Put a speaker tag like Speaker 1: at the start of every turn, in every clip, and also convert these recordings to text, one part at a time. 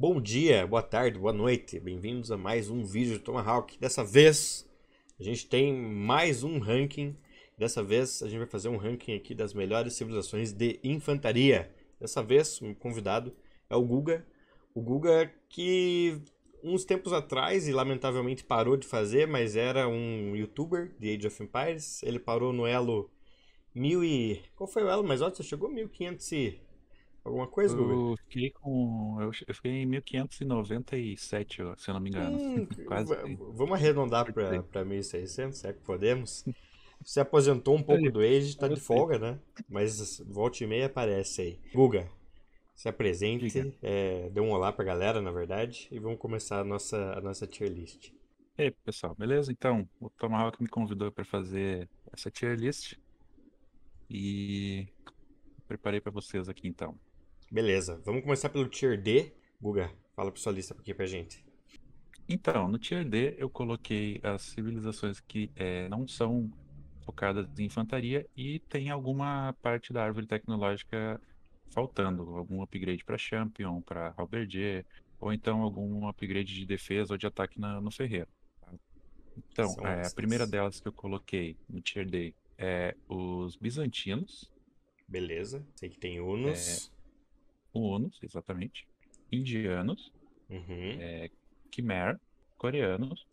Speaker 1: Bom dia, boa tarde, boa noite. Bem-vindos a mais um vídeo de Tomahawk. Dessa vez a gente tem mais um ranking. Dessa vez a gente vai fazer um ranking aqui das melhores civilizações de infantaria. Dessa vez o convidado é o Guga. O Guga que uns tempos atrás e lamentavelmente parou de fazer, mas era um youtuber de Age of Empires. Ele parou no elo mil e... Qual foi o elo mais alto? Você chegou a 1500 e... Alguma coisa, Guga?
Speaker 2: Eu fiquei com. Eu fiquei em 1597, ó, se eu não me engano.
Speaker 1: Hum,
Speaker 2: Quase.
Speaker 1: vamos arredondar para para 1.600, se é que podemos. Se aposentou um pouco do Age, tá de folga, né? Mas volta e meia aparece aí. Guga, se apresente, é, dê um olá pra galera, na verdade, e vamos começar a nossa, a nossa tier list.
Speaker 2: E aí, pessoal, beleza? Então, o Tomahawk me convidou para fazer essa tier list e preparei para vocês aqui então.
Speaker 1: Beleza, vamos começar pelo tier D. Guga, fala pra sua lista aqui pra gente.
Speaker 2: Então, no tier D eu coloquei as civilizações que eh, não são focadas em infantaria e tem alguma parte da árvore tecnológica faltando, algum upgrade para Champion, para Halberdier, ou então algum upgrade de defesa ou de ataque na- no ferreiro. tá? Então, eh, a primeira delas que eu coloquei no tier D é os bizantinos,
Speaker 1: Beleza, sei que tem Unos.
Speaker 2: Hunos, exatamente, indianos,
Speaker 1: Uhum.
Speaker 2: Khmer, coreanos,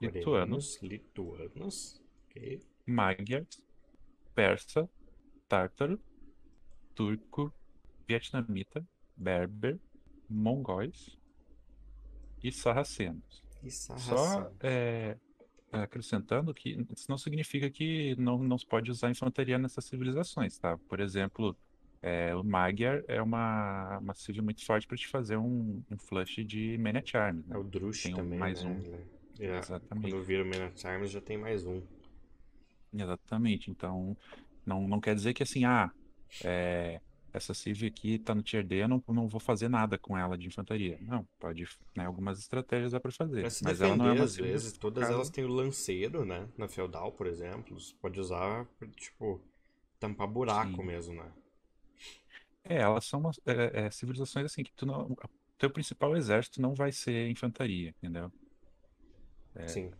Speaker 2: lituanos,
Speaker 1: Coreanos, lituanos. Ok.
Speaker 2: Magyars, persa, tártaro, turco, vietnamita, berber, mongóis e sarracenos.
Speaker 1: E
Speaker 2: Só
Speaker 1: Sarraceno.
Speaker 2: é, acrescentando que isso não significa que não, não se pode usar infantaria nessas civilizações, tá? Por exemplo, é, o Magyar é uma, uma civil muito forte para te fazer um, um flush de Man at Arms, né?
Speaker 1: É o Drush
Speaker 2: Tem um-
Speaker 1: também,
Speaker 2: mais
Speaker 1: né?
Speaker 2: um.
Speaker 1: Ele- é,
Speaker 2: Exatamente.
Speaker 1: Quando vira o Man at Arms já tem mais um.
Speaker 2: Exatamente. Então, não, não quer dizer que assim, ah, é, essa Civ aqui tá no tier D, eu não, não vou fazer nada com ela de infantaria. Não, pode, né, algumas estratégias dá pra fazer.
Speaker 1: Se
Speaker 2: Mas ela não é
Speaker 1: defender,
Speaker 2: uma
Speaker 1: às vezes, todas elas têm o lanceiro, né? Na Feudal, por exemplo. Você pode usar, pra, tipo, tampar buraco
Speaker 2: Sim.
Speaker 1: mesmo, né?
Speaker 2: É, elas são umas, é, é, civilizações assim que tu não, o teu principal exército não vai ser infantaria, entendeu? É.
Speaker 1: Sim.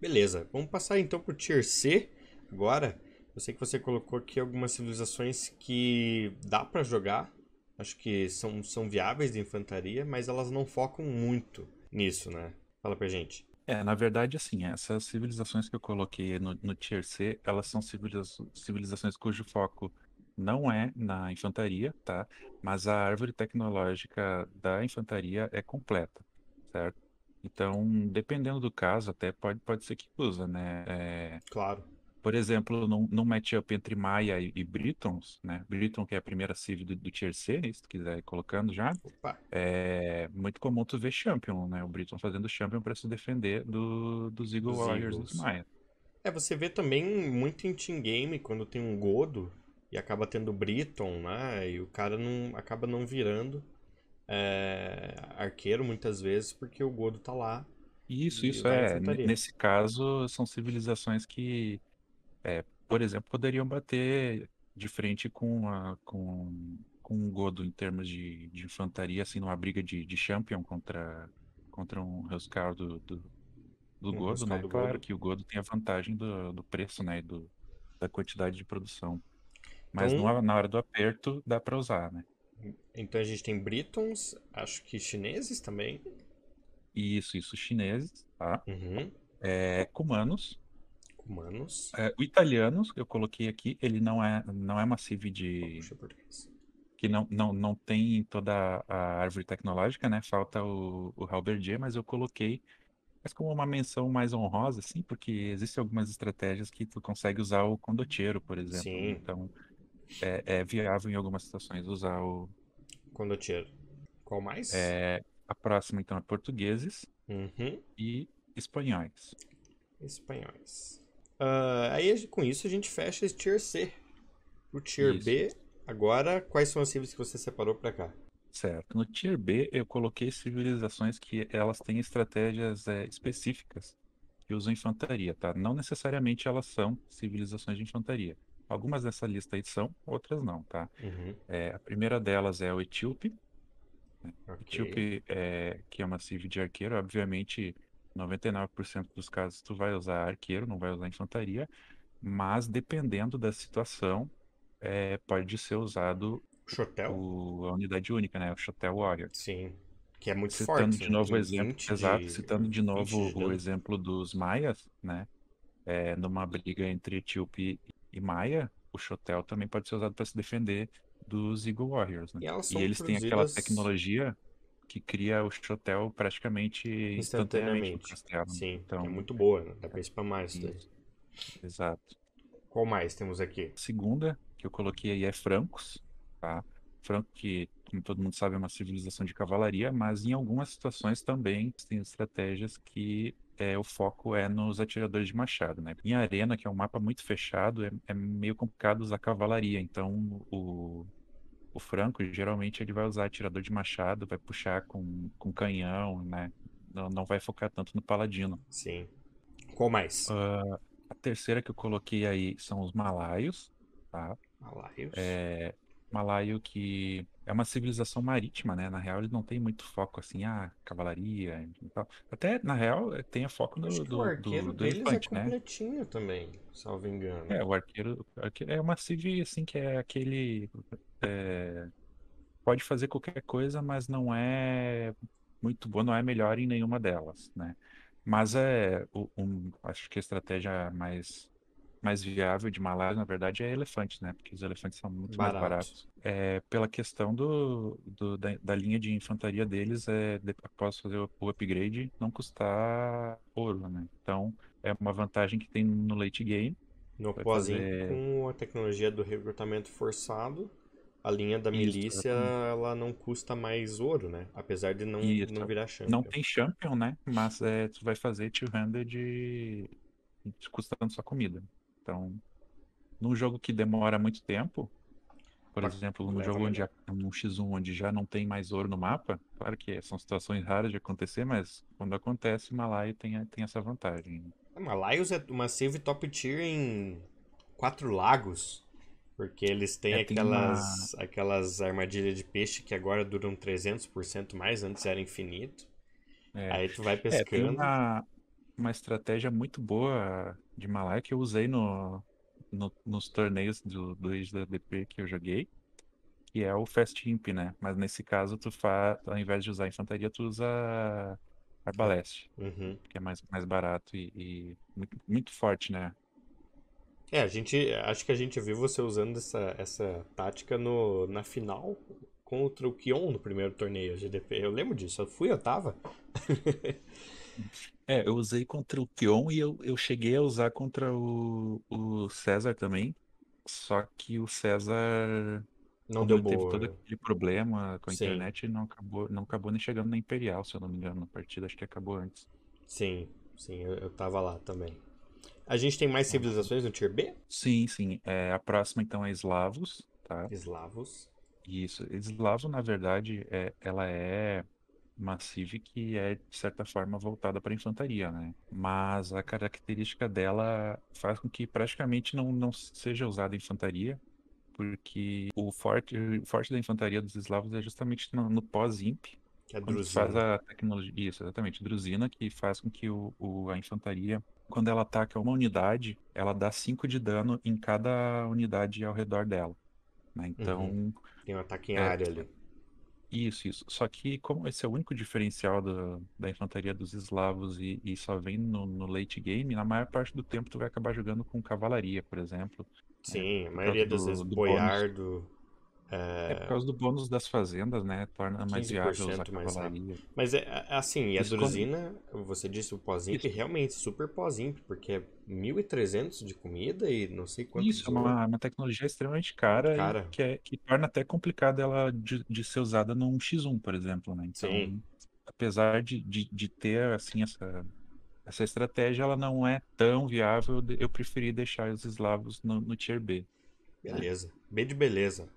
Speaker 1: Beleza, vamos passar então pro Tier C agora. Eu sei que você colocou aqui algumas civilizações que dá pra jogar. Acho que são, são viáveis de infantaria, mas elas não focam muito nisso, né? Fala pra gente.
Speaker 2: É, na verdade, assim, essas civilizações que eu coloquei no, no Tier C, elas são civiliza- civilizações cujo foco não é na infantaria, tá? Mas a árvore tecnológica da infantaria é completa, certo? Então, dependendo do caso, até pode, pode ser que usa, né? É,
Speaker 1: Claro.
Speaker 2: por exemplo, num, num matchup entre Maia e, e Britons, né? Briton, que é a primeira civ do, do Tier C, se tu quiser ir colocando já,
Speaker 1: Opa.
Speaker 2: é muito comum tu ver Champion, né? O Briton fazendo Champion para se defender do, dos Eagle
Speaker 1: Dos
Speaker 2: Warriors
Speaker 1: Eagles.
Speaker 2: dos Maia.
Speaker 1: É, você vê também muito em team game quando tem um Godo e acaba tendo Briton, né? E o cara não acaba não virando é, arqueiro muitas vezes porque o Godo tá lá.
Speaker 2: Isso,
Speaker 1: E
Speaker 2: isso é. Nesse caso, são civilizações que, é, por exemplo, poderiam bater de frente com, a, com, com um Godo em termos de, de infantaria, assim, numa briga de, de Champion contra, contra um Huskarl do, do, do
Speaker 1: Um
Speaker 2: Godo, né?
Speaker 1: do
Speaker 2: Claro
Speaker 1: Godo.
Speaker 2: que o Godo tem a vantagem do, do preço, né? E do, da quantidade de produção. Mas
Speaker 1: Então-
Speaker 2: numa- na hora do aperto, dá pra usar, né?
Speaker 1: Então a gente tem Britons, acho que chineses também.
Speaker 2: Isso, isso, chineses, tá?
Speaker 1: Uhum.
Speaker 2: É, cumanos.
Speaker 1: Humanos.
Speaker 2: É, o italianos, que eu coloquei aqui, ele não é, não é uma civ de.
Speaker 1: Puxa, português.
Speaker 2: que não, não, não tem toda a árvore tecnológica, né? Falta o, o Halberdier, mas eu coloquei mas como uma menção mais honrosa, assim, porque existem algumas estratégias que tu consegue usar o condottiero, por exemplo.
Speaker 1: Sim.
Speaker 2: Então, é, é viável em algumas situações usar o.
Speaker 1: Condottiero. Qual mais?
Speaker 2: é, a próxima, então, é portugueses
Speaker 1: Uhum.
Speaker 2: e espanhóis.
Speaker 1: Espanhóis. Ah, aí com isso a gente fecha esse Tier C. O Tier
Speaker 2: Isso.
Speaker 1: B, agora, quais são as civils que você separou pra cá?
Speaker 2: Certo. No Tier B, eu coloquei civilizações que elas têm estratégias é, específicas que usam infantaria, tá? Não necessariamente elas são civilizações de infantaria. Algumas dessa lista aí são, outras não, tá?
Speaker 1: Uhum.
Speaker 2: É, a primeira delas é o Etíope,
Speaker 1: Ok.
Speaker 2: Etíope, é, que é uma civ de arqueiro, obviamente 99% dos casos tu vai usar arqueiro, não vai usar infantaria, mas dependendo da situação, é, pode ser usado
Speaker 1: Chotel?
Speaker 2: o- a unidade única, né? O Shotel Warrior.
Speaker 1: Sim. Que é muito
Speaker 2: Citando
Speaker 1: forte.
Speaker 2: de
Speaker 1: né?
Speaker 2: novo o
Speaker 1: Tem
Speaker 2: exemplo,
Speaker 1: 20
Speaker 2: exato,
Speaker 1: de-
Speaker 2: citando de
Speaker 1: 20
Speaker 2: novo
Speaker 1: de
Speaker 2: o exemplo dos Maias, né? É, numa briga entre Etíope e Maia, o Shotel também pode ser usado para se defender dos Eagle Warriors, né?
Speaker 1: E elas
Speaker 2: E eles têm aquela tecnologia que cria o Shotel praticamente instantaneamente
Speaker 1: instantaneamente.
Speaker 2: né?
Speaker 1: Sim,
Speaker 2: Então,
Speaker 1: é muito boa, né? Dá spamar isso daí.
Speaker 2: isso, exato.
Speaker 1: Qual mais temos aqui?
Speaker 2: A segunda que eu coloquei aí é Francos, tá? Franco que, como todo mundo sabe, é uma civilização de cavalaria, mas em algumas situações também tem estratégias que é, o foco é nos atiradores de machado, né? Em Arena, que é um mapa muito fechado, é, é meio complicado usar cavalaria, então o, o Franco geralmente ele vai usar atirador de machado, vai puxar com, com canhão, né? Não, não vai focar tanto no paladino.
Speaker 1: Sim. Qual mais?
Speaker 2: Ah, a terceira que eu coloquei aí são os malaios, tá?
Speaker 1: Malaios.
Speaker 2: É, Malaio que é uma civilização marítima, né? Na real, ele não tem muito foco assim, ah, cavalaria e tal. Até, na real, eh, tem foco
Speaker 1: Acho
Speaker 2: do, do,
Speaker 1: arqueiro
Speaker 2: do, do
Speaker 1: deles é
Speaker 2: né?
Speaker 1: completinho também, salvo engano.
Speaker 2: É, o arqueiro, o arqueiro é uma civ, assim, que é aquele... é, pode fazer qualquer coisa, mas não é muito boa, não é melhor em nenhuma delas, né? Mas é, um, acho que a estratégia mais, mais viável de Malaya, na verdade, é elefante, né? Porque os elefantes são muito mais
Speaker 1: Barato.
Speaker 2: baratos. É, pela questão do, do- da, da linha de infantaria deles, é, após fazer o, o upgrade, não custar ouro, né? Então, é uma vantagem que tem no late game.
Speaker 1: No pós
Speaker 2: fazer-
Speaker 1: com a tecnologia do recrutamento forçado, a linha da
Speaker 2: Isso,
Speaker 1: milícia,
Speaker 2: exatamente.
Speaker 1: ela não custa mais ouro, né? Apesar de não,
Speaker 2: Isso.
Speaker 1: não virar champion.
Speaker 2: Não tem champion, né? Mas é, tu vai fazer two-handed de... de- custando só comida. Então, num jogo que demora muito tempo, por
Speaker 1: Mas
Speaker 2: exemplo, num jogo onde num X1 onde já não tem mais ouro no mapa, claro que são situações raras de acontecer, mas quando acontece, Malaya tem, tem essa vantagem.
Speaker 1: Ah, Malaios é uma save top tier em Quatro Lagos. Porque eles têm
Speaker 2: É,
Speaker 1: aquelas, aquelas armadilhas de peixe que agora duram 300% mais, antes era infinito.
Speaker 2: É,
Speaker 1: Aí tu vai
Speaker 2: É, tem
Speaker 1: pescando.
Speaker 2: uma, uma estratégia muito boa de Malaya que eu usei no, no- nos torneios do, do Age da DP que eu joguei, que é o Fast Imp, né? Mas nesse caso, tu faz, ao invés de usar infantaria, tu usa Arbaleste,
Speaker 1: Uhum.
Speaker 2: que é mais, mais barato e, e muito, muito forte, né?
Speaker 1: É, a gente. Acho que a gente viu você usando essa, essa tática no, na final contra o Kion no primeiro torneio GDP. Eu lembro disso. Eu fui, eu tava.
Speaker 2: É, eu usei contra o Kion e eu, eu cheguei a usar contra o, o César também, só que o César
Speaker 1: Não deu
Speaker 2: teve
Speaker 1: boa.
Speaker 2: todo aquele problema com a
Speaker 1: Sim.
Speaker 2: internet, ele não acabou, não acabou nem chegando na Imperial, se eu não me engano, na partida, acho que acabou antes.
Speaker 1: Sim, sim, eu, eu tava lá também. A gente tem mais civilizações no Tier B?
Speaker 2: Sim, sim. É, a próxima então é Eslavos, tá?
Speaker 1: Eslavos.
Speaker 2: Isso. Eslavo, na verdade, é, ela é civ que é, de certa forma, voltada para infantaria, né? Mas a característica dela faz com que praticamente não, não seja usada infantaria, porque o forte, o forte da infantaria dos eslavos é justamente no, no pós-imp,
Speaker 1: Que é
Speaker 2: quando faz a tecnologia, isso, exatamente, Druzina, que faz com que o, o- a infantaria, quando ela ataca uma unidade, ela dá 5 de dano em cada unidade ao redor dela. né? Então,
Speaker 1: Tem um ataque em
Speaker 2: É.
Speaker 1: área ali.
Speaker 2: Isso, isso. Só que como esse é o único diferencial do- da infantaria dos eslavos e, e só vem no, no late game, na maior parte do tempo tu vai acabar jogando com cavalaria, por exemplo.
Speaker 1: Sim, a
Speaker 2: por
Speaker 1: maioria
Speaker 2: causa
Speaker 1: das
Speaker 2: do-
Speaker 1: vezes
Speaker 2: do
Speaker 1: boiardo.
Speaker 2: É por
Speaker 1: É,
Speaker 2: causa do bônus das fazendas, né? Torna mais viável
Speaker 1: 15% mais. Mas é é, assim, e a Druzina, você disse o pós-imp, realmente super pós-imp, porque é 1.300 de comida e não sei quantos
Speaker 2: Isso, é
Speaker 1: de ouro.
Speaker 2: uma, uma tecnologia extremamente cara,
Speaker 1: Cara.
Speaker 2: e que, é- que torna até complicado ela de, de ser usada num X1, por exemplo, né? Então,
Speaker 1: Sim.
Speaker 2: apesar de, de, de ter, assim, essa, essa estratégia, ela não é tão viável, eu preferi deixar os eslavos no, no Tier B.
Speaker 1: Beleza. B de beleza.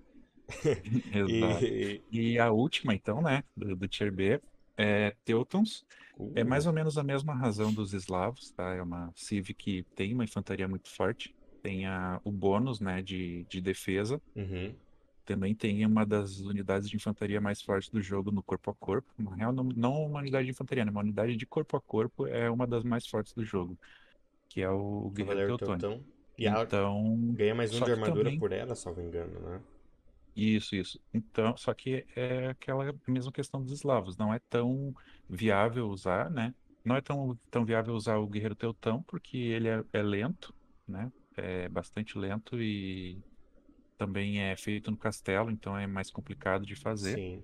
Speaker 2: Exato.
Speaker 1: E,
Speaker 2: E a última, então, né, do, do Tier B, é Teutons. É mais ou menos a mesma razão dos eslavos, tá? É uma civ que tem uma infantaria muito forte, tem a, o bônus, né, de, de defesa,
Speaker 1: Uhum.
Speaker 2: também tem uma das unidades de infantaria mais fortes do jogo no corpo a corpo. Na real, não, não uma unidade de infantaria, né? Uma unidade de corpo a corpo é uma das mais fortes do jogo, que é o Guerreiro
Speaker 1: Cavaleiro
Speaker 2: Teutônico.
Speaker 1: E
Speaker 2: Então,
Speaker 1: ganha mais um de armadura
Speaker 2: também
Speaker 1: por ela, salvo engano, né?
Speaker 2: Isso, isso. Então, só que é aquela mesma questão dos eslavos. Não é tão viável usar, né? Não é tão, tão viável usar o Guerreiro Teutão, porque ele é, é lento, né? É bastante lento e também é feito no castelo, então é mais complicado de fazer.
Speaker 1: Sim.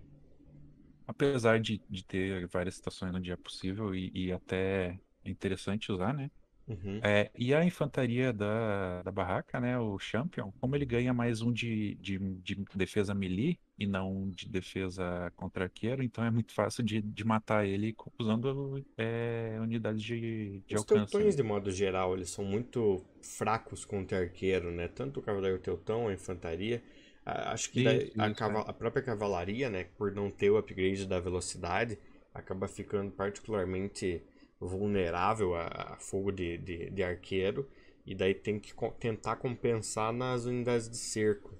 Speaker 2: Apesar de, de ter várias situações onde é possível e, e até é interessante usar, né?
Speaker 1: Uhum.
Speaker 2: É, e a infantaria da, da barraca, né, o Champion, como ele ganha mais um de, de, de defesa melee e não de defesa contra arqueiro, então é muito fácil de, de matar ele usando é, unidades de, de
Speaker 1: Os
Speaker 2: alcance.
Speaker 1: teutões,
Speaker 2: né?
Speaker 1: de modo geral, eles são muito fracos contra arqueiro, né? Tanto o cavaleiro teutão, a infantaria. a- Acho que
Speaker 2: Isso,
Speaker 1: a,
Speaker 2: é.
Speaker 1: a própria cavalaria, né? Por não ter o upgrade da velocidade, acaba ficando particularmente vulnerável a, a fogo de, de, de arqueiro. E daí tem que co- tentar compensar nas unidades de cerco.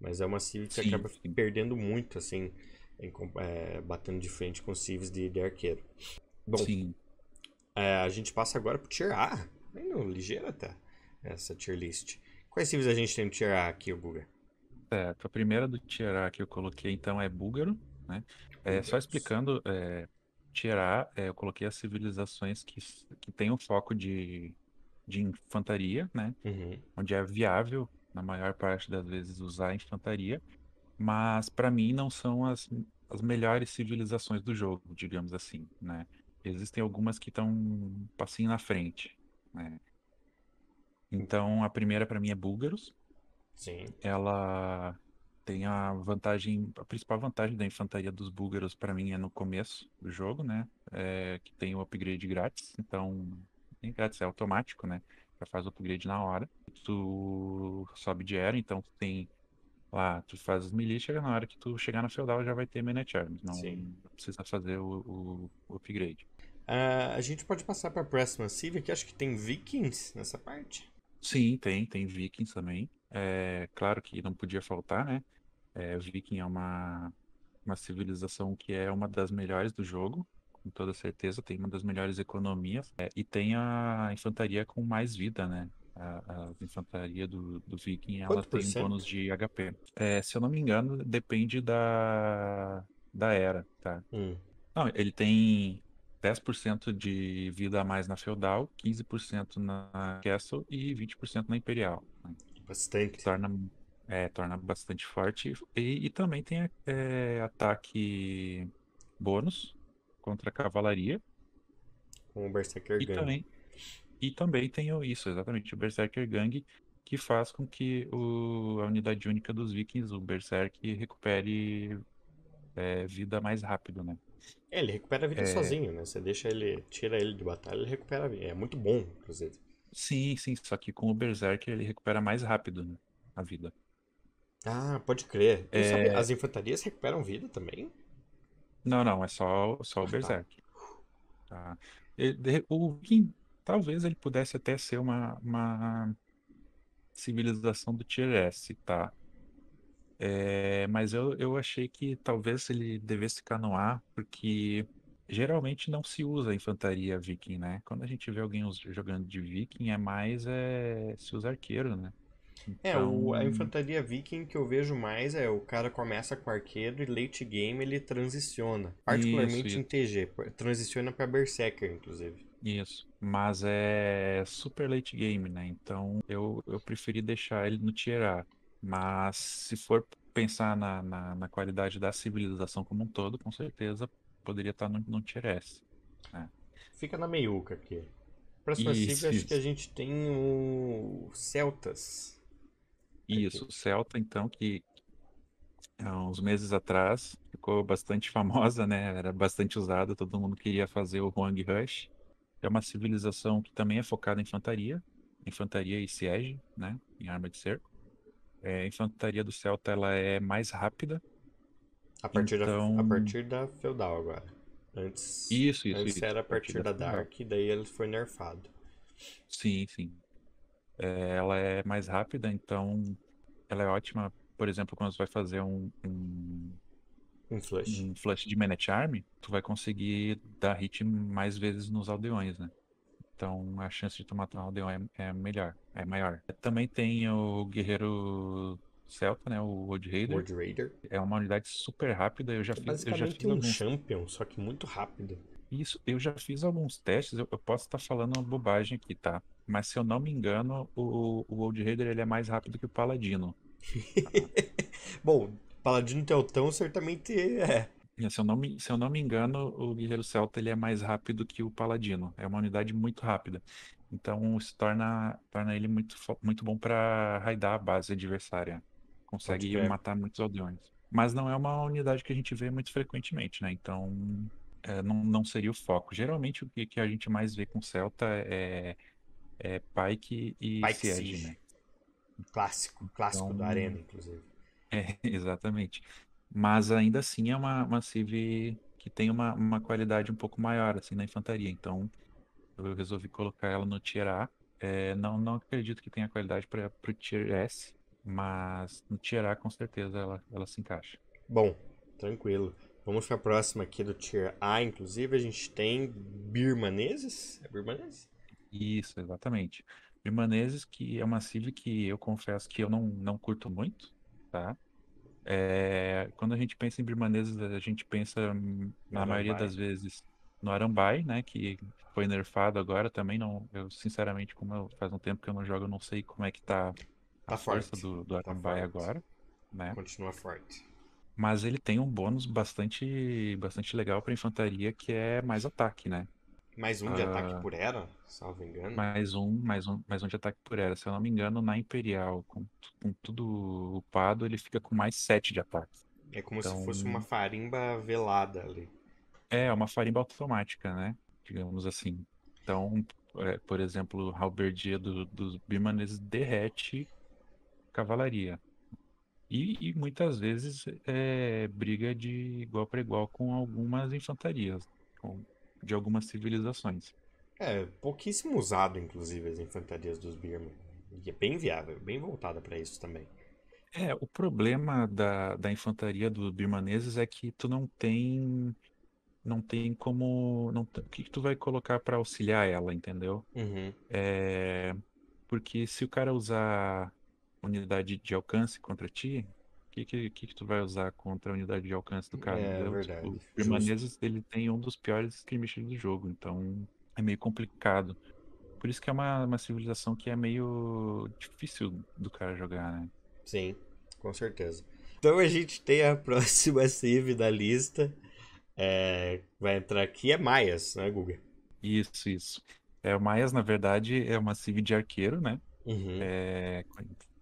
Speaker 1: Mas é uma civ que
Speaker 2: Sim,
Speaker 1: acaba
Speaker 2: sim.
Speaker 1: perdendo muito, assim, em é, batendo de frente com civs de, de arqueiro. Bom,
Speaker 2: Sim.
Speaker 1: é, a gente passa agora pro Tier A. Bem no ligeiro até, essa tier list. Quais civils a gente tem no Tier A aqui, o Guga?
Speaker 2: Certo. A primeira do Tier A que eu coloquei, então, é Búlgaro, né? É, só explicando, é, Tier A, é, eu coloquei as civilizações que, que têm um foco de, de infantaria, né?
Speaker 1: Uhum.
Speaker 2: onde é viável, na maior parte das vezes, usar a infantaria, mas para mim não são as, as melhores civilizações do jogo, digamos assim, né? Existem algumas que estão um passinho na frente, né? Então, a primeira para mim é Búlgaros.
Speaker 1: Sim.
Speaker 2: Ela tem a vantagem, a principal vantagem da infantaria dos búlgaros para mim é no começo do jogo, né? É que tem o upgrade grátis, então nem grátis, é automático, né? Já faz o upgrade na hora. Tu sobe de era, então tu tem lá, tu faz os melee, chega na hora que tu chegar na feudal já vai ter Menet Arms, não
Speaker 1: Sim.
Speaker 2: precisa fazer o, o- upgrade.
Speaker 1: Ah, a gente pode passar para a próxima civ, que acho que tem vikings nessa parte.
Speaker 2: Sim, tem, tem Vikings também. É claro que não podia faltar, né? É, Viking é uma, uma civilização que é uma das melhores do jogo, com toda certeza, tem uma das melhores economias. É, e tem a infantaria com mais vida, né? A, a infantaria do, do Viking, ela
Speaker 1: Quanto
Speaker 2: tem
Speaker 1: cento?
Speaker 2: bônus de HP. É, se eu não me engano, depende da, da era, tá?
Speaker 1: Hum.
Speaker 2: Não, ele tem 10% de vida a mais na Feudal, 15% na Castle e 20% na Imperial.
Speaker 1: Bastante.
Speaker 2: Torna, é, torna bastante forte. E, e também tem é, ataque bônus contra a cavalaria.
Speaker 1: Com o Berserker
Speaker 2: E também, e também tem isso, exatamente, o Berserker Gang, que faz com que o, a unidade única dos Vikings, o Berserk, recupere é, vida mais rápido, né?
Speaker 1: É, ele recupera a vida
Speaker 2: É.
Speaker 1: sozinho, né? Você deixa ele, tira ele de batalha, ele recupera a vida. É muito bom, inclusive.
Speaker 2: Sim, sim, só que com o Berserker ele recupera mais rápido, né, a vida.
Speaker 1: Ah, pode crer.
Speaker 2: É.
Speaker 1: sabia, as infantarias recuperam vida também?
Speaker 2: Não, não, é só, só o
Speaker 1: Ah, tá.
Speaker 2: Berserk. Tá? Ele- de- o Viking, talvez ele pudesse até ser uma, uma civilização do Tier S, tá? É, mas eu, eu achei que talvez ele devesse ficar no A, porque geralmente não se usa infantaria Viking, né? Quando a gente vê alguém jogando de Viking, é mais é, se usa arqueiro, né?
Speaker 1: É, o, a
Speaker 2: Então,
Speaker 1: infantaria viking que eu vejo mais é o cara começa com arqueiro e late game ele transiciona. Particularmente
Speaker 2: Isso,
Speaker 1: em TG. Transiciona pra Berserker, inclusive.
Speaker 2: Isso, mas é super late game, né? Então eu, eu preferi deixar ele no tier A. Mas se for pensar na, na, na qualidade da civilização como um todo, com certeza poderia estar no, no tier S.
Speaker 1: Fica na meiuca aqui. Próxima civ,
Speaker 2: Isso,
Speaker 1: acho que a
Speaker 2: isso.
Speaker 1: gente tem o Celtas.
Speaker 2: Isso, o Celta, então, que há uns meses atrás ficou bastante famosa, né? Era bastante usada, todo mundo queria fazer o Huang Rush. É uma civilização que também é focada em infantaria, infantaria e siege, né? Em arma de cerco. É, a infantaria do Celta ela é mais rápida.
Speaker 1: A partir,
Speaker 2: Então-
Speaker 1: da, a partir da Feudal agora. Antes,
Speaker 2: Isso, isso,
Speaker 1: antes
Speaker 2: isso.
Speaker 1: era a partir da
Speaker 2: Feudal.
Speaker 1: Dark, e daí ele foi nerfado.
Speaker 2: Sim, sim. É, ela é mais rápida, então ela é ótima por exemplo, quando você vai fazer um, um,
Speaker 1: Um flush.
Speaker 2: um flush de Man at Arm, tu vai conseguir dar hit mais vezes nos aldeões, né? Então a chance de tu matar um aldeão é, é melhor, é maior. Também tem o guerreiro celta, né? O World Raider.
Speaker 1: World Raider.
Speaker 2: É uma unidade super rápida. Eu já
Speaker 1: É
Speaker 2: fiz, eu já
Speaker 1: basicamente
Speaker 2: fiz
Speaker 1: um
Speaker 2: alguns
Speaker 1: champion, só que muito rápido.
Speaker 2: Isso, eu já fiz alguns testes, eu, eu posso estar falando uma bobagem aqui, tá? Mas se eu não me engano, o, o Old Raider ele é mais rápido que o Paladino.
Speaker 1: Bom, Paladino Teutão certamente é.
Speaker 2: Se eu não me, se eu não me engano, o Guerreiro Celta ele é mais rápido que o Paladino. É uma unidade muito rápida. Então isso torna, torna ele muito, muito bom para raidar a base adversária. Consegue matar muitos aldeões. Mas não é uma unidade que a gente vê muito frequentemente, né? Então é, não, não seria o foco. Geralmente o que, que a gente mais vê com Celta é, é Pike e
Speaker 1: Pike
Speaker 2: Siege,
Speaker 1: Siege.
Speaker 2: né?
Speaker 1: Clássico, clássico da
Speaker 2: Então-
Speaker 1: arena, inclusive.
Speaker 2: É, exatamente. Mas ainda assim é uma, uma Civ que tem uma, uma qualidade um pouco maior assim na infantaria. Então eu resolvi colocar ela no Tier A. É, não, não acredito que tenha qualidade para o Tier S, mas no Tier A com certeza ela, ela se encaixa.
Speaker 1: Bom, tranquilo. Vamos para a próxima aqui do Tier A, inclusive a gente tem birmaneses. É birmaneses?
Speaker 2: Isso, exatamente. Birmaneses, que é uma Civ que eu confesso que eu não, não curto muito, tá? É, quando a gente pensa em birmaneses, a gente pensa, na maioria
Speaker 1: Arambai.
Speaker 2: das vezes, no Arambai, né? Que foi nerfado agora também. Não, eu, sinceramente, como eu- faz um tempo que eu não jogo, eu não sei como é que tá a
Speaker 1: Tá
Speaker 2: força
Speaker 1: forte.
Speaker 2: do, do
Speaker 1: Tá
Speaker 2: Arambai
Speaker 1: forte.
Speaker 2: agora, né?
Speaker 1: Continua forte.
Speaker 2: Mas ele tem um bônus bastante, bastante legal para infantaria, que é mais ataque, né?
Speaker 1: Mais um de
Speaker 2: Ah.
Speaker 1: ataque por era, salvo engano.
Speaker 2: Mais um, mais um, mais um de ataque por era. Se eu não me engano, na Imperial, com, com tudo upado, ele fica com mais 7 de ataque.
Speaker 1: É como se
Speaker 2: Então-
Speaker 1: fosse uma farimba velada ali.
Speaker 2: É, uma farimba automática, né? Digamos assim. Então, é, por exemplo, o halberdia do- dos birmaneses derrete cavalaria. E, e muitas vezes é briga de igual para igual com algumas infantarias, com- de algumas civilizações.
Speaker 1: É, pouquíssimo usado, inclusive, as infantarias dos Birman. E é bem viável, bem voltada para isso também.
Speaker 2: É, o problema da, da infantaria dos birmaneses é que tu não tem não tem como não, o que que tu vai colocar para auxiliar ela, entendeu?
Speaker 1: Uhum.
Speaker 2: É, porque se o cara usar unidade de alcance contra ti, o que, que, que tu vai usar contra a unidade de alcance do cara?
Speaker 1: É,
Speaker 2: entendeu?
Speaker 1: verdade.
Speaker 2: O. Birmaneses, ele tem um dos piores skirmishes do jogo, então é meio complicado. Por isso que é uma, uma civilização que é meio difícil do cara jogar, né?
Speaker 1: Sim, com certeza. Então a gente tem a próxima save da lista. É, vai entrar aqui é Maias, né, Guga?
Speaker 2: Isso, isso. É, o Maias, na verdade, é uma civ de arqueiro, né?
Speaker 1: Uhum.
Speaker 2: É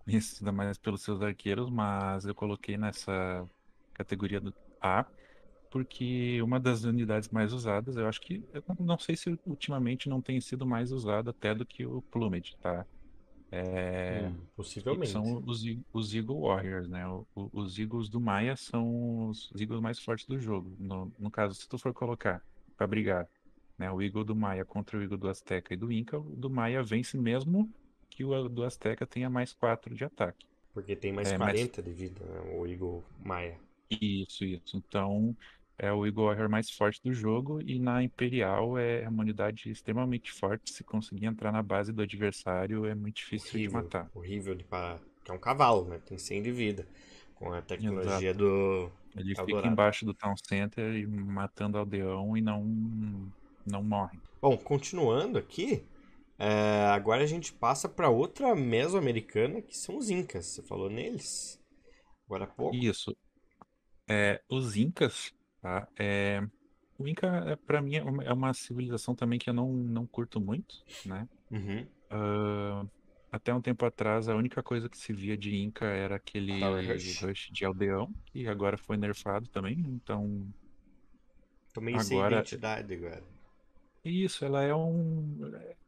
Speaker 2: conhecida mais pelos seus arqueiros, mas eu coloquei nessa categoria do A, porque uma das unidades mais usadas, eu acho que, eu não- sei se ultimamente não tem sido mais usada até do que o Plumage, tá? É,
Speaker 1: Hum, possivelmente.
Speaker 2: são os, os Eagle Warriors, né? O- os Eagles do Maia são os Eagles mais fortes do jogo. No, no caso, se tu for colocar pra brigar, né? O Eagle do Maia contra o Eagle do Azteca e do Inca, o do Maia vence mesmo que o do Azteca tenha mais 4 de ataque.
Speaker 1: Porque tem mais
Speaker 2: É, mas-
Speaker 1: 40 de vida, né, o Eagle Maia.
Speaker 2: Isso, isso. Então, é o Eagle Warrior mais forte do jogo e na Imperial é uma unidade extremamente forte. Se conseguir entrar na base do adversário, é muito difícil de
Speaker 1: Horrível,
Speaker 2: matar.
Speaker 1: horrível de parar. Que é um cavalo, né? Tem 100 de vida. Com a tecnologia do.
Speaker 2: Ele fica
Speaker 1: Eldorado.
Speaker 2: embaixo do Town Center e matando aldeão e não, não morre.
Speaker 1: Bom, continuando aqui, é, agora a gente passa para outra mesoamericana, que são os Incas. Você falou neles? Agora há pouco.
Speaker 2: Isso. É, os Incas, tá? É, o Inca, é, para mim, é uma- é uma civilização também que eu não, não curto muito, né?
Speaker 1: Uhum.
Speaker 2: Ah, até um tempo atrás, a única coisa que se via de Inca era aquele
Speaker 1: Rush.
Speaker 2: rush de aldeão, que agora foi nerfado também, então
Speaker 1: Tô meio sem
Speaker 2: Agora-
Speaker 1: identidade agora.
Speaker 2: Isso, ela é um.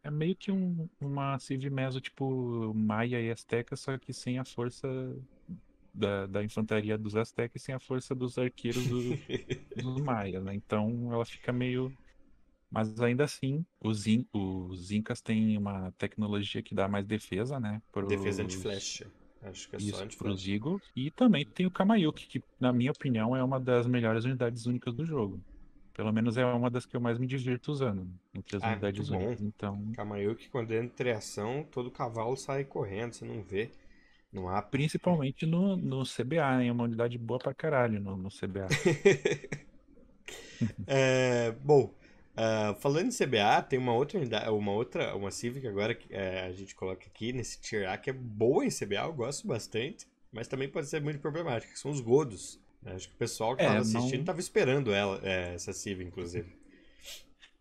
Speaker 2: É meio que um, uma Civ Meso tipo Maia e Azteca, só que sem a força da, da infantaria dos Aztecas e sem a força dos arqueiros do- dos Maias, né? Então ela fica meio. Mas ainda assim, os, in, os Incas têm uma tecnologia que dá mais defesa, né?
Speaker 1: Defesa
Speaker 2: pros-
Speaker 1: anti-flecha. Acho que é
Speaker 2: Isso,
Speaker 1: só.
Speaker 2: Eagles. E também tem o Kamayuki, que, na minha opinião, é uma das melhores unidades únicas do jogo. Pelo menos é uma das que eu mais me divirto usando entre as
Speaker 1: Ah,
Speaker 2: unidades únicas. Então,
Speaker 1: Kamayuki, quando entra em ação, todo cavalo sai correndo, você não vê. Não há.
Speaker 2: principalmente no, no CBA? É uma unidade boa pra caralho no, no CBA.
Speaker 1: É, bom, ah, falando em CBA, tem uma outra unidade, uma outra, uma Civic agora que é, a gente coloca aqui nesse tier A que é boa em CBA, eu gosto bastante, mas também pode ser muito problemática, que são os Godos. Acho que o pessoal que
Speaker 2: É,
Speaker 1: estava assistindo
Speaker 2: não-
Speaker 1: estava esperando ela, é, essa Civic, inclusive.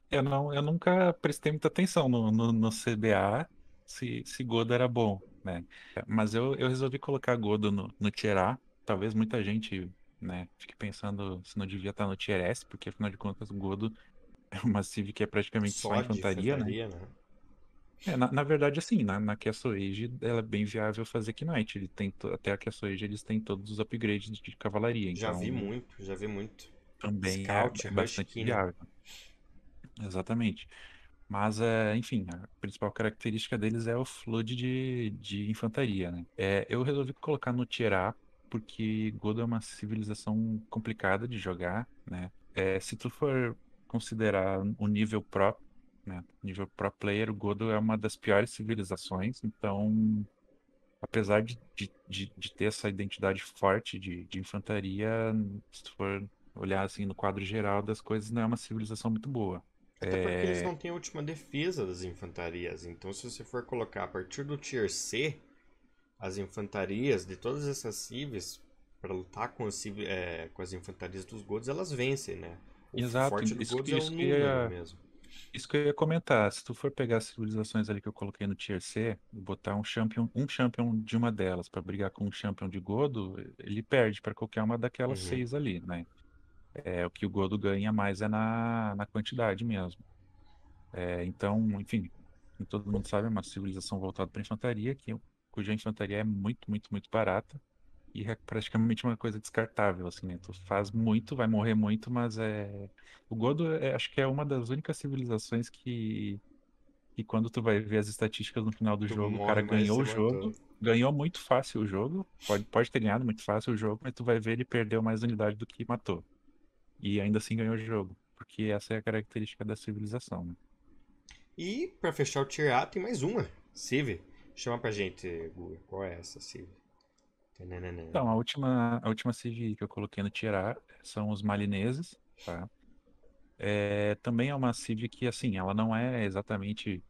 Speaker 2: Eu, não, eu nunca prestei muita atenção no, no, no CBA se, se Godo era bom, né? Mas eu, eu resolvi colocar Godo no, no Tier A. Talvez muita gente, né, fique pensando se não devia estar no Tier S, porque afinal de contas o Godo é uma Civ que é praticamente só,
Speaker 1: Só
Speaker 2: infantaria, né?
Speaker 1: infantaria, né?
Speaker 2: É, na, na verdade, assim, na, na Castle Age ela é bem viável fazer Knight. Ele tem até a Castle Age eles têm todos os upgrades de cavalaria,
Speaker 1: Já vi
Speaker 2: então
Speaker 1: muito, já vi muito.
Speaker 2: também é-
Speaker 1: Scout,
Speaker 2: é,
Speaker 1: Rush,
Speaker 2: bastante
Speaker 1: Kine.
Speaker 2: viável. Exatamente. Mas, é, enfim, a principal característica deles é o flood de, de infantaria, né? É, eu resolvi colocar no Tier A porque Godo é uma civilização complicada de jogar, né? É, se tu for considerar o nível pro, né? Nível pro player, o Godo é uma das piores civilizações, então apesar de, de, de, de ter essa identidade forte de, de infantaria, se tu for olhar assim no quadro geral das coisas, não é uma civilização muito boa.
Speaker 1: Até porque eles
Speaker 2: É,
Speaker 1: não têm a última defesa das infantarias. Então, se você for colocar a partir do Tier C, as infantarias de todas essas civis, para lutar com é, com as infantarias dos Gods, elas vencem, né? O
Speaker 2: Exato,
Speaker 1: forte do
Speaker 2: isso que-
Speaker 1: é
Speaker 2: isso
Speaker 1: o
Speaker 2: que
Speaker 1: número
Speaker 2: ia-
Speaker 1: mesmo.
Speaker 2: Isso que eu ia comentar, se tu for pegar as civilizações ali que eu coloquei no Tier C, e botar um champion, um champion de uma delas pra brigar com um champion de Godo, ele perde pra qualquer uma daquelas
Speaker 1: Uhum.
Speaker 2: seis ali, né? É, o que o Godo ganha mais é na, na quantidade mesmo. É, então, enfim, todo mundo sabe, é uma civilização voltada para infantaria, que, cuja infantaria é muito, muito, muito barata e é praticamente uma coisa descartável, assim, né? Tu faz muito, vai morrer muito, mas é... O Godo, é, acho que é uma das únicas civilizações que, que quando tu vai ver as estatísticas no final do
Speaker 1: Tu
Speaker 2: jogo, o cara ganhou o jogo,
Speaker 1: matou.
Speaker 2: ganhou muito fácil o jogo, pode, pode ter ganhado muito fácil o jogo, mas tu vai ver ele perdeu mais unidade do que matou. E ainda assim ganhou o jogo, porque essa é a característica da civilização, né?
Speaker 1: E para fechar o Tier A, tem mais uma. Civ. Chama pra gente, Guga. Qual é essa Civ?
Speaker 2: Então, a última, a última civ que eu coloquei no Tier A são os malineses, tá? É, também é uma civ que, assim, ela não é exatamente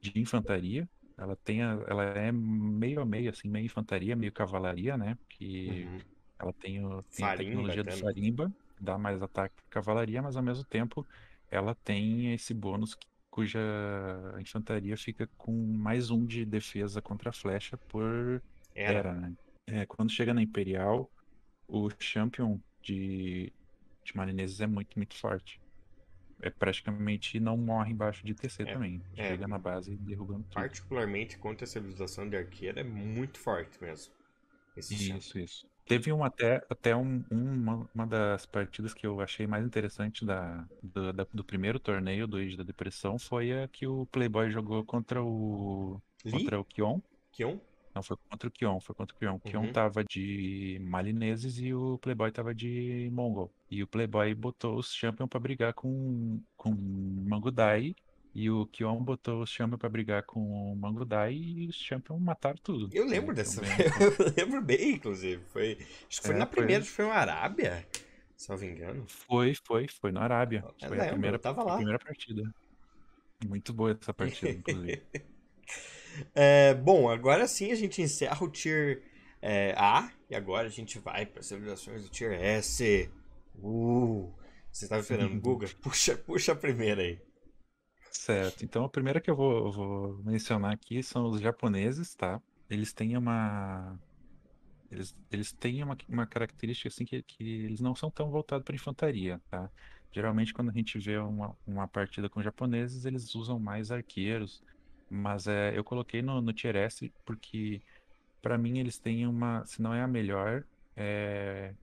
Speaker 2: de infantaria, ela tem a- ela é meio a meio, assim, meio infantaria, meio cavalaria, né? Que
Speaker 1: Uhum.
Speaker 2: ela tem, o- tem a tecnologia do
Speaker 1: também.
Speaker 2: Farimba, dá mais ataque pra cavalaria, mas ao mesmo tempo ela tem esse bônus que- cuja infantaria fica com mais um de defesa contra a flecha por
Speaker 1: Era.
Speaker 2: era, né? É, quando chega na Imperial, o champion de, de marineses é muito, muito forte. É praticamente não morre embaixo de TC
Speaker 1: É,
Speaker 2: também.
Speaker 1: é.
Speaker 2: Chega na base derrubando tudo.
Speaker 1: Particularmente contra a civilização de arqueira, é muito forte mesmo. Esse chão.
Speaker 2: Isso, isso. Teve um até, até um, um- uma, uma das partidas que eu achei mais interessante da, do, da- do primeiro torneio do Age da Depressão foi a que o Playboy jogou contra o
Speaker 1: Li?
Speaker 2: contra o Kion.
Speaker 1: Kion?
Speaker 2: Não, foi contra o Kion, foi contra o Kion. O Kion
Speaker 1: Uhum.
Speaker 2: tava de malineses e o Playboy tava de mongol. E o Playboy botou os Champion pra brigar com, com Mangudai. E o Kion botou os Champion pra brigar com o Mangudai e os Champion mataram tudo.
Speaker 1: Eu lembro
Speaker 2: né?
Speaker 1: dessa. Eu lembro bem, inclusive. Foi, acho que foi
Speaker 2: É,
Speaker 1: na
Speaker 2: foi.
Speaker 1: primeira, foi na Arábia, se não me engano.
Speaker 2: Foi, foi, foi na Arábia.
Speaker 1: Eu
Speaker 2: Foi a
Speaker 1: lembro,
Speaker 2: primeira,
Speaker 1: eu tava
Speaker 2: foi a
Speaker 1: lá.
Speaker 2: primeira partida. Muito boa essa partida, inclusive.
Speaker 1: É, bom, agora sim a gente encerra o Tier é, A e agora a gente vai para as civilizações do Tier S. Uh, você estava esperando, Guga? Puxa, puxa a primeira aí.
Speaker 2: Certo. Então, a primeira que eu vou, eu vou mencionar aqui são os japoneses, tá? Eles têm uma. Eles, eles têm uma, uma característica assim que, que eles não são tão voltados para infantaria, tá? Geralmente, quando a gente vê uma, uma partida com japoneses, eles usam mais arqueiros. Mas é, eu coloquei no, no Tier S porque, para mim, eles têm uma. Se não é a melhor, é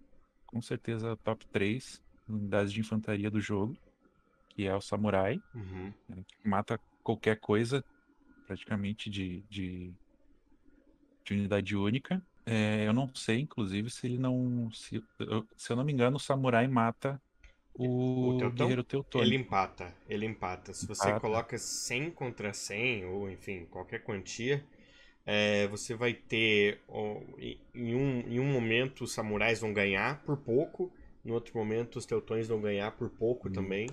Speaker 2: com certeza top 3 unidades de infantaria do jogo, que é o Samurai
Speaker 1: Uhum.
Speaker 2: né, que mata qualquer coisa praticamente de, de, de unidade única. É, eu não sei, inclusive, se ele não. Se, eu- se eu não me engano, o samurai mata
Speaker 1: O
Speaker 2: o
Speaker 1: Teutão,
Speaker 2: guerreiro
Speaker 1: ele
Speaker 2: teutônico.
Speaker 1: empata, ele empata. Se você
Speaker 2: Empata.
Speaker 1: coloca 100 contra 100, ou enfim, qualquer quantia, é, você vai ter, ó, em em um, em um momento os samurais vão ganhar por pouco, no outro momento os teutões vão ganhar por pouco
Speaker 2: Hum.
Speaker 1: também.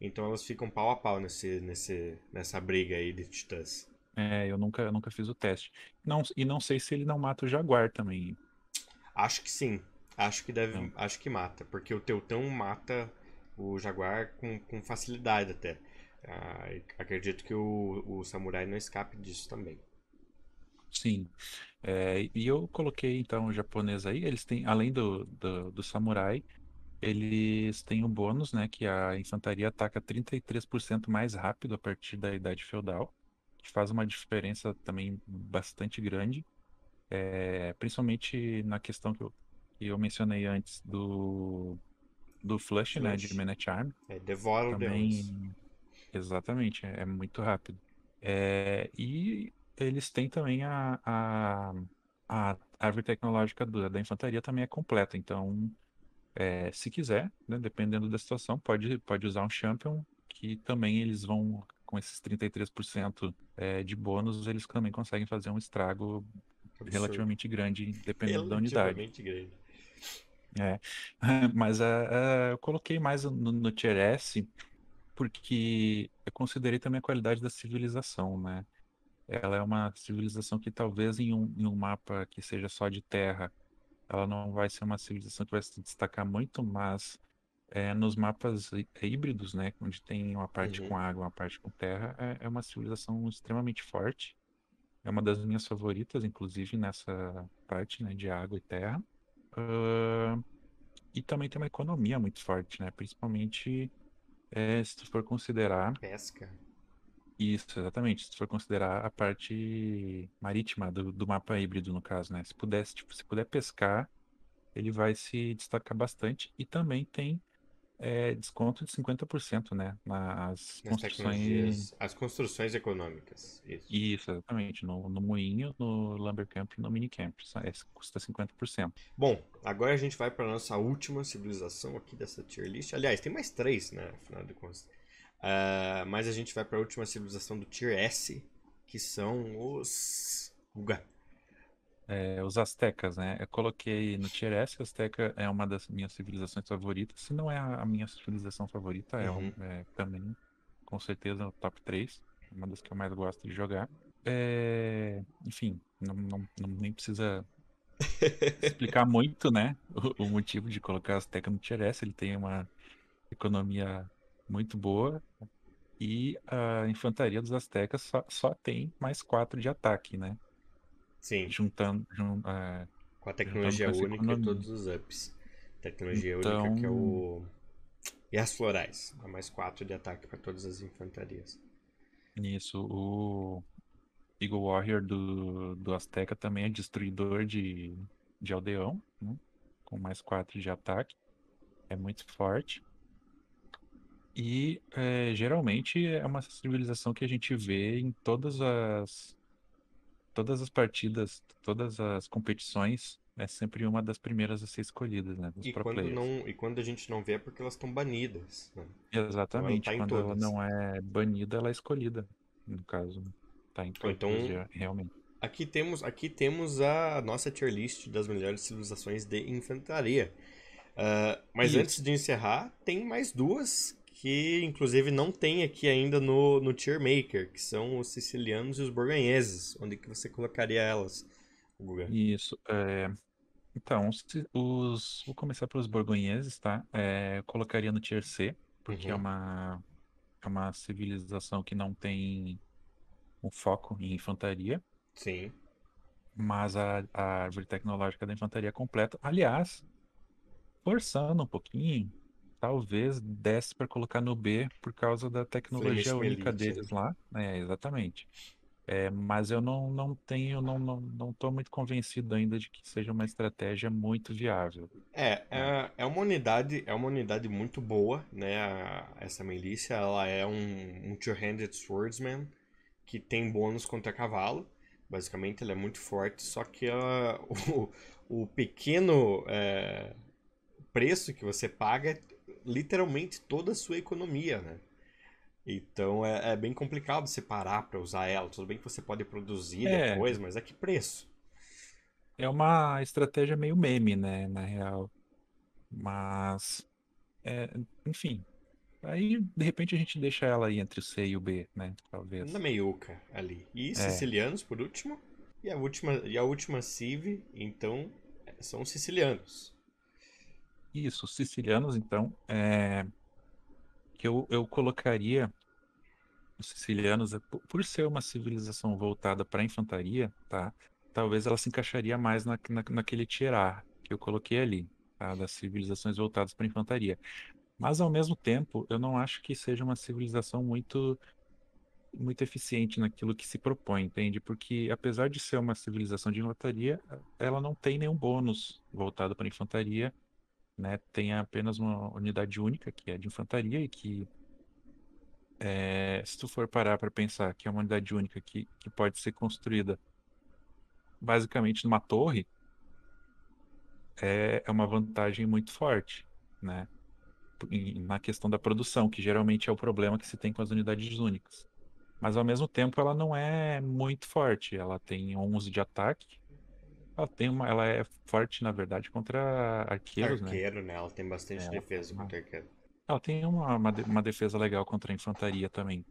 Speaker 1: Então elas ficam pau a pau nesse, nesse, nessa briga aí de titãs.
Speaker 2: É, eu nunca, eu nunca fiz o teste. Não, e não sei se ele não mata o jaguar também.
Speaker 1: Acho que sim. Acho que deve,
Speaker 2: Não.
Speaker 1: acho que mata, porque o teutão mata o jaguar com, com facilidade até. Ah, acredito que o, o samurai não escape disso também.
Speaker 2: Sim. É, e eu coloquei então o japonês aí. Eles têm, além do, do, do samurai, eles têm um bônus, né? Que a infantaria ataca 33% mais rápido a partir da idade feudal, que faz uma diferença também bastante grande. É, principalmente na questão que eu, que eu mencionei antes do, do Flush, né? De
Speaker 1: Flush.
Speaker 2: Man at Arm.
Speaker 1: É, devora o Deus.
Speaker 2: Também, exatamente, é, é muito rápido. É, e eles têm também a, a, a árvore tecnológica do- da infantaria também é completa. Então, é, se quiser, né, dependendo da situação, pode, pode usar um champion, que também eles vão, com esses 33% é, de bônus, eles também conseguem fazer um estrago
Speaker 1: Absurdo.
Speaker 2: relativamente grande, dependendo da unidade.
Speaker 1: Relativamente grande.
Speaker 2: É, mas ah, ah, eu coloquei mais no, no Tier S porque eu considerei também a qualidade da civilização, né? Ela é uma civilização que talvez em um, em um mapa que seja só de terra, ela não vai ser uma civilização que vai se destacar muito, mas é, nos mapas hí- híbridos, né? Onde tem uma parte
Speaker 1: Uhum.
Speaker 2: com água, uma parte com terra, é, é uma civilização extremamente forte. É uma das minhas favoritas, inclusive, nessa parte, né, de água e terra. Ah, e também tem uma economia muito forte, né? Principalmente eh, se tu for considerar
Speaker 1: Pesca.
Speaker 2: isso, exatamente, se tu for considerar a parte marítima do, do mapa híbrido, no caso, né? Se pudesse, tipo, se puder pescar, ele vai se destacar bastante. E também tem eh, desconto de 50%, né? Nas
Speaker 1: Nas
Speaker 2: construções.
Speaker 1: As construções econômicas. Isso.
Speaker 2: Isso, exatamente. No, no moinho, no Lumbercamp e no Minicamp. É- custa 50%.
Speaker 1: Bom, agora a gente vai para nossa última civilização aqui dessa tier list. Aliás, tem mais três, né? Afinal de contas. Ah, mas a gente vai para a última civilização do tier S, que são os. Uga.
Speaker 2: É, os astecas, né? Eu coloquei no Tier S, Azteca é uma das minhas civilizações favoritas. Se não é a a minha civilização favorita, é, um-
Speaker 1: Uhum.
Speaker 2: é também, com certeza, no top 3. Uma das que eu mais gosto de jogar. É, enfim, não, não- não- nem precisa explicar muito, né? O, o motivo de colocar a Azteca no Tier S. Ele tem uma economia muito boa. E a infantaria dos Aztecas só, só tem mais 4 de ataque, né?
Speaker 1: Sim,
Speaker 2: Juntando, jun- é,
Speaker 1: com a tecnologia
Speaker 2: essa
Speaker 1: única e todos os ups. Tecnologia
Speaker 2: Então-
Speaker 1: única que é o. E as florais. Dá mais 4 de ataque para todas as infantarias.
Speaker 2: Nisso, o Eagle Warrior do, do Azteca também é destruidor de, de aldeão, né? Com mais 4 de ataque. É muito forte. E é, geralmente é uma civilização que a gente vê em todas as todas as partidas, todas as competições, é sempre uma das primeiras a ser escolhidas, né? Dos
Speaker 1: E quando,
Speaker 2: players.
Speaker 1: não, e quando a gente não vê é porque elas estão banidas. né?
Speaker 2: Exatamente,
Speaker 1: tá em
Speaker 2: quando ela não é banida, ela é escolhida. No caso, tá em todas,
Speaker 1: então-
Speaker 2: já- realmente.
Speaker 1: Aqui temos, aqui temos a nossa tier list das melhores civilizações de infantaria. Ah, mas
Speaker 2: Isso.
Speaker 1: antes de encerrar, tem mais duas que inclusive não tem aqui ainda no, no tier maker, que são os sicilianos e os borgonheses. Onde que você colocaria elas, Guga?
Speaker 2: Isso. é, Então, se- os... vou começar pelos borgonheses, tá? É, eu colocaria no Tier C, porque é
Speaker 1: Uhum.
Speaker 2: uma... é uma civilização que não tem um foco em infantaria,
Speaker 1: Sim.
Speaker 2: mas a, a árvore tecnológica da infantaria é completa. Aliás, forçando um pouquinho, talvez desse para colocar no B por causa da tecnologia única deles lá. É, exatamente. É, mas eu não, não tenho, não, não, não tô muito convencido ainda de que seja uma estratégia muito viável.
Speaker 1: É, é, é uma unidade, é uma unidade muito boa, né? A- essa milícia, ela é um, um two-handed swordsman que tem bônus contra cavalo, Basicamente, ele é muito forte, só que uh, o, o pequeno é, preço que você paga é literalmente toda a sua economia, né? Então é, é bem complicado você parar para usar ela. Tudo bem que você pode produzir
Speaker 2: É,
Speaker 1: depois, mas é que preço?
Speaker 2: é uma estratégia meio meme, né, na real. Mas, é, enfim, aí de repente a gente deixa ela aí entre o C e o B, né,
Speaker 1: Na
Speaker 2: talvez.
Speaker 1: meiuca ali. E
Speaker 2: É,
Speaker 1: sicilianos por último. E a última, e a última Civ, então, são sicilianos.
Speaker 2: Isso, os sicilianos, então, é, que eu, eu colocaria os sicilianos, é, por ser uma civilização voltada para a infantaria, tá? Talvez ela se encaixaria mais na, na, naquele tier A que eu coloquei ali, tá? Das civilizações voltadas para a infantaria. Mas ao mesmo tempo, eu não acho que seja uma civilização muito muito eficiente naquilo que se propõe, entende? Porque apesar de ser uma civilização de infantaria, ela não tem nenhum bônus voltado para a infantaria, né? Tem apenas uma unidade única, que é de infantaria, e que, é, se tu for parar para pensar que é uma unidade única que, que pode ser construída basicamente numa torre, é, é uma vantagem muito forte, né? Na questão da produção, que geralmente é o problema que se tem com as unidades únicas. Mas ao mesmo tempo ela não é muito forte. Ela tem 11 de ataque. Ela tem uma, ela é forte, na verdade, contra arqueiros, né?
Speaker 1: Arqueiro, né? Ela tem
Speaker 2: É,
Speaker 1: bastante
Speaker 2: tem
Speaker 1: defesa contra arqueiro.
Speaker 2: ela tem uma, uma, uma defesa legal contra a infantaria também.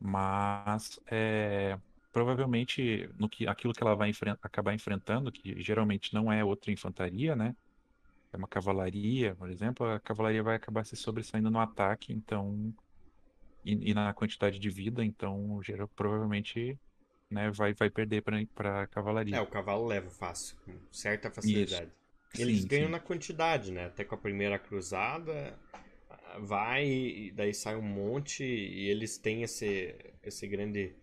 Speaker 2: Mas é, provavelmente no que, aquilo que ela vai enfren- acabar enfrentando, que geralmente não é outra infantaria, né? É uma cavalaria, por exemplo, a cavalaria vai acabar se sobressaindo no ataque, então, e, e na quantidade de vida, então, geral, provavelmente, né, vai, vai perder para a
Speaker 1: É,
Speaker 2: cavalaria.
Speaker 1: o cavalo leva fácil, com certa
Speaker 2: Isso.
Speaker 1: facilidade. Eles
Speaker 2: Sim,
Speaker 1: ganham
Speaker 2: sim.
Speaker 1: na quantidade, né? Até com a primeira cruzada, vai e daí sai um monte e eles têm esse, esse grande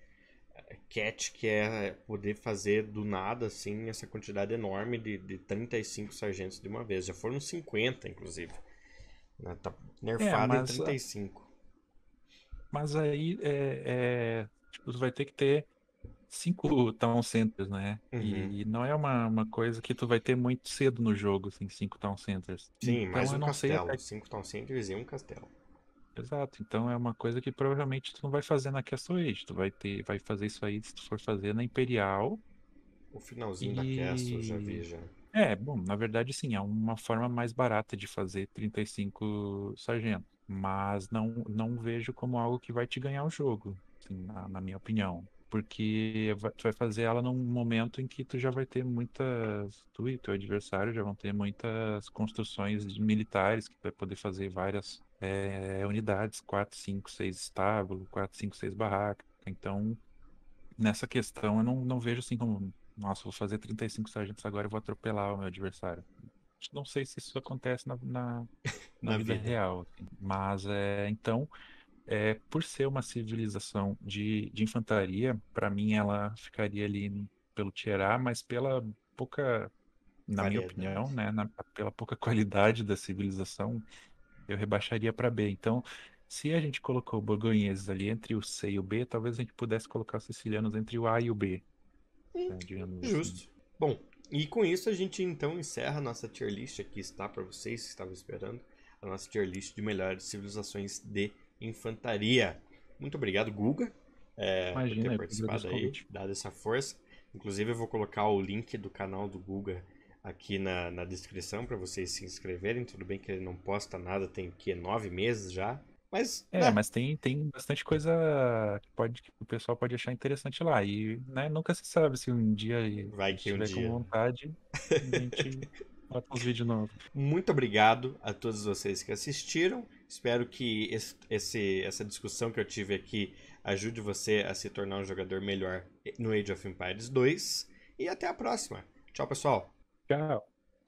Speaker 1: eh, catch que é poder fazer do nada, assim, essa quantidade enorme de, de 35 sargentos de uma vez. Já foram 50, inclusive. né? Tá
Speaker 2: É,
Speaker 1: nerfado em
Speaker 2: mas,
Speaker 1: 35.
Speaker 2: mas aí é, é, tipo, vai ter que ter cinco town centers, né?
Speaker 1: Uhum.
Speaker 2: E não é uma, uma coisa que tu vai ter muito cedo no jogo, assim, cinco town centers.
Speaker 1: Sim, mais
Speaker 2: Então eu
Speaker 1: um
Speaker 2: sei
Speaker 1: castelo.
Speaker 2: até
Speaker 1: 5 town centers e um castelo.
Speaker 2: Exato, então é uma coisa que provavelmente tu não vai fazer na Castle Age, tu vai ter, vai fazer isso aí se tu for fazer na Imperial
Speaker 1: O finalzinho da Castle eu já vi
Speaker 2: e
Speaker 1: já.
Speaker 2: é, bom, na verdade sim, é uma forma mais barata de fazer 35 sargentos, mas não não vejo como algo que vai te ganhar o jogo, assim, na, na minha opinião, porque tu vai fazer ela num momento em que tu já vai ter muitas, tu e teu adversário já vão ter muitas construções militares que tu vai poder fazer várias é, unidades, 4, 5, 6 estábulos, 4, 5, 6 barracas. Então, nessa questão, eu não, não vejo assim como, nossa, vou fazer 35 sargentos agora e vou atropelar o meu adversário. Não sei se isso acontece na, na, na
Speaker 1: Na
Speaker 2: vida
Speaker 1: vida.
Speaker 2: real, assim. mas é, então, é, por ser uma civilização de, de infantaria, para mim ela ficaria ali pelo tier A, mas pela pouca, na minha opinião, né, na- pela pouca qualidade da civilização, eu rebaixaria para B. Então, se a gente colocou borgonheses ali entre o C e o B, talvez a gente pudesse colocar os sicilianos entre o A e o B,
Speaker 1: Hum,
Speaker 2: né, assim.
Speaker 1: Justo. Bom, e com isso a gente então encerra a nossa tier list. Aqui está para vocês que estavam esperando a nossa tier list de melhores civilizações de infantaria. Muito obrigado, Guga, é, por ter
Speaker 2: Imagina, eu que
Speaker 1: participado aí, dado essa força. Inclusive, eu vou colocar o link do canal do Guga aqui na, na descrição para vocês se inscreverem. Tudo bem que ele não posta nada, tem o quê? Nove meses já. Mas,
Speaker 2: É,
Speaker 1: né,
Speaker 2: mas tem, tem bastante coisa que pode, que o pessoal pode achar interessante lá. E, né, nunca se sabe se um dia
Speaker 1: vai que um
Speaker 2: tiver com
Speaker 1: dia.
Speaker 2: vontade, a gente bota uns vídeos novos.
Speaker 1: Muito obrigado a todos vocês que assistiram. Espero que esse, esse- essa discussão que eu tive aqui ajude você a se tornar um jogador melhor no Age of Empires 2. E até a próxima. Tchau, pessoal.
Speaker 2: Tchau.